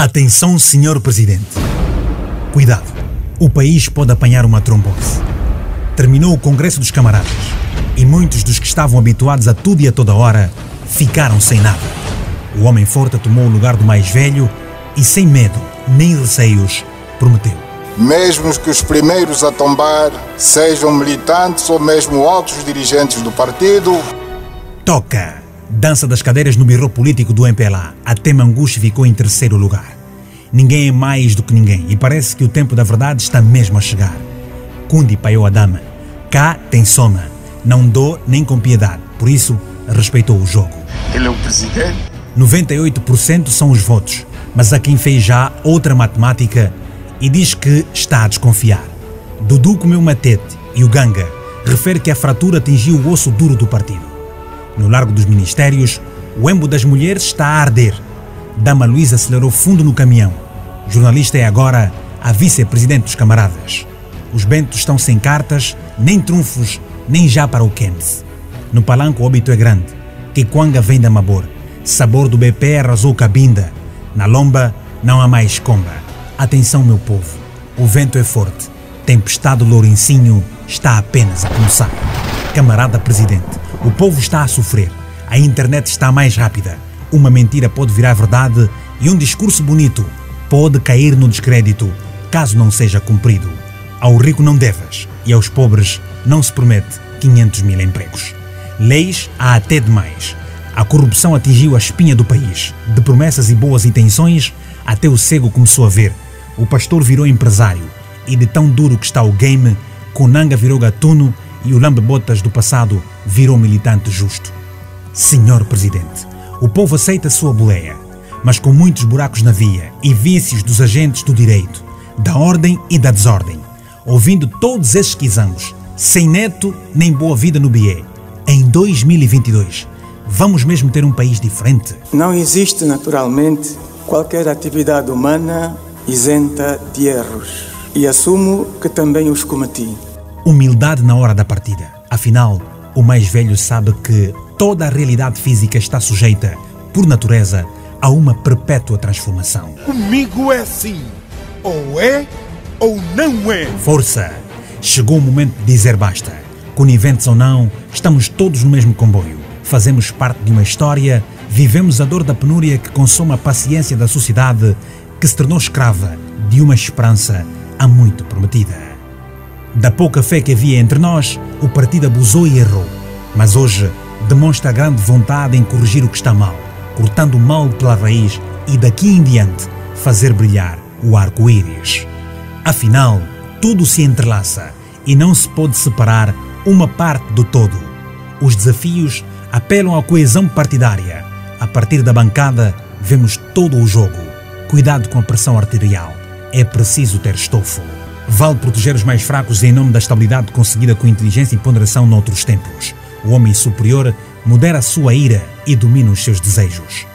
Atenção, senhor presidente. Cuidado, o país pode apanhar uma trombose. Terminou o Congresso dos Camaradas e muitos dos que estavam habituados a tudo e a toda hora ficaram sem nada. O homem forte tomou o lugar do mais velho e, sem medo nem receios, prometeu. Mesmo que os primeiros a tombar sejam militantes ou mesmo altos dirigentes do partido. Toca! Dança das cadeiras no birro político do MPLA. Até Manguche ficou em terceiro lugar. Ninguém é mais do que ninguém e parece que o tempo da verdade está mesmo a chegar. Kundi paiou a dama. Cá tem soma. Não dou nem com piedade. Por isso, respeitou o jogo. Ele é o presidente? 98% são os votos, mas há quem fez já outra matemática e diz que está a desconfiar. Dudu comeu matete e o Ganga refere que a fratura atingiu o osso duro do partido. No Largo dos Ministérios, o embo das mulheres está a arder. Dama Luísa acelerou fundo no caminhão. Jornalista é agora a vice-presidente dos camaradas. Os bentos estão sem cartas, nem trunfos, nem já para o Kems. No palanco o óbito é grande. Kikwanga vem da Mabor. Sabor do BP arrasou Cabinda. Na lomba não há mais comba. Atenção, meu povo. O vento é forte. Tempestade Lourencinho está apenas a começar. Camarada presidente, o povo está a sofrer. A internet está mais rápida. Uma mentira pode virar verdade e um discurso bonito pode cair no descrédito caso não seja cumprido. Ao rico não devas e aos pobres não se promete 500 mil empregos. Leis há até demais. A corrupção atingiu a espinha do país. De promessas e boas intenções, até o cego começou a ver. O pastor virou empresário. E de tão duro que está o game, Conanga virou gatuno e o lambe-botas do passado virou militante justo. Senhor Presidente, o povo aceita a sua boleia, mas com muitos buracos na via e vícios dos agentes do direito, da ordem e da desordem. Ouvindo todos esses quizangos, sem neto nem boa vida no BIE, em 2022, vamos mesmo ter um país diferente? Não existe, naturalmente, qualquer atividade humana isenta de erros. E assumo que também os cometi. Humildade na hora da partida. Afinal, o mais velho sabe que toda a realidade física está sujeita, por natureza, a uma perpétua transformação. Comigo é assim. Ou é ou não é. Força! Chegou o momento de dizer basta. Coniventes ou não, estamos todos no mesmo comboio. Fazemos parte de uma história, vivemos a dor da penúria que consome a paciência da sociedade que se tornou escrava de uma esperança há muito prometida. Da pouca fé que havia entre nós, o partido abusou e errou. Mas hoje demonstra grande vontade em corrigir o que está mal, cortando o mal pela raiz e daqui em diante fazer brilhar o arco-íris. Afinal, tudo se entrelaça e não se pode separar uma parte do todo. Os desafios apelam à coesão partidária. A partir da bancada, vemos todo o jogo. Cuidado com a pressão arterial. É preciso ter estofo. Vale proteger os mais fracos em nome da estabilidade conseguida com inteligência e ponderação noutros tempos. O homem superior modera a sua ira e domina os seus desejos.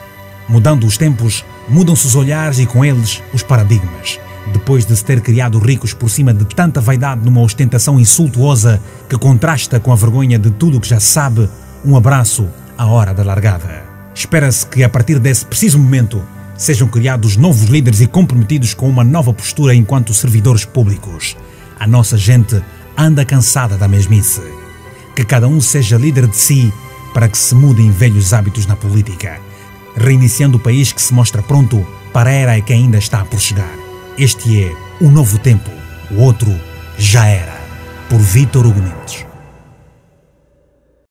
Mudando os tempos, mudam-se os olhares e com eles os paradigmas. Depois de se ter criado ricos por cima de tanta vaidade numa ostentação insultuosa que contrasta com a vergonha de tudo o que já sabe, um abraço à hora da largada. Espera-se que a partir desse preciso momento sejam criados novos líderes e comprometidos com uma nova postura enquanto servidores públicos. A nossa gente anda cansada da mesmice. Que cada um seja líder de si para que se mudem velhos hábitos na política, reiniciando o país que se mostra pronto para a era que ainda está por chegar. Este é o novo tempo, o outro já era. Por Vítor Hugo Mendes.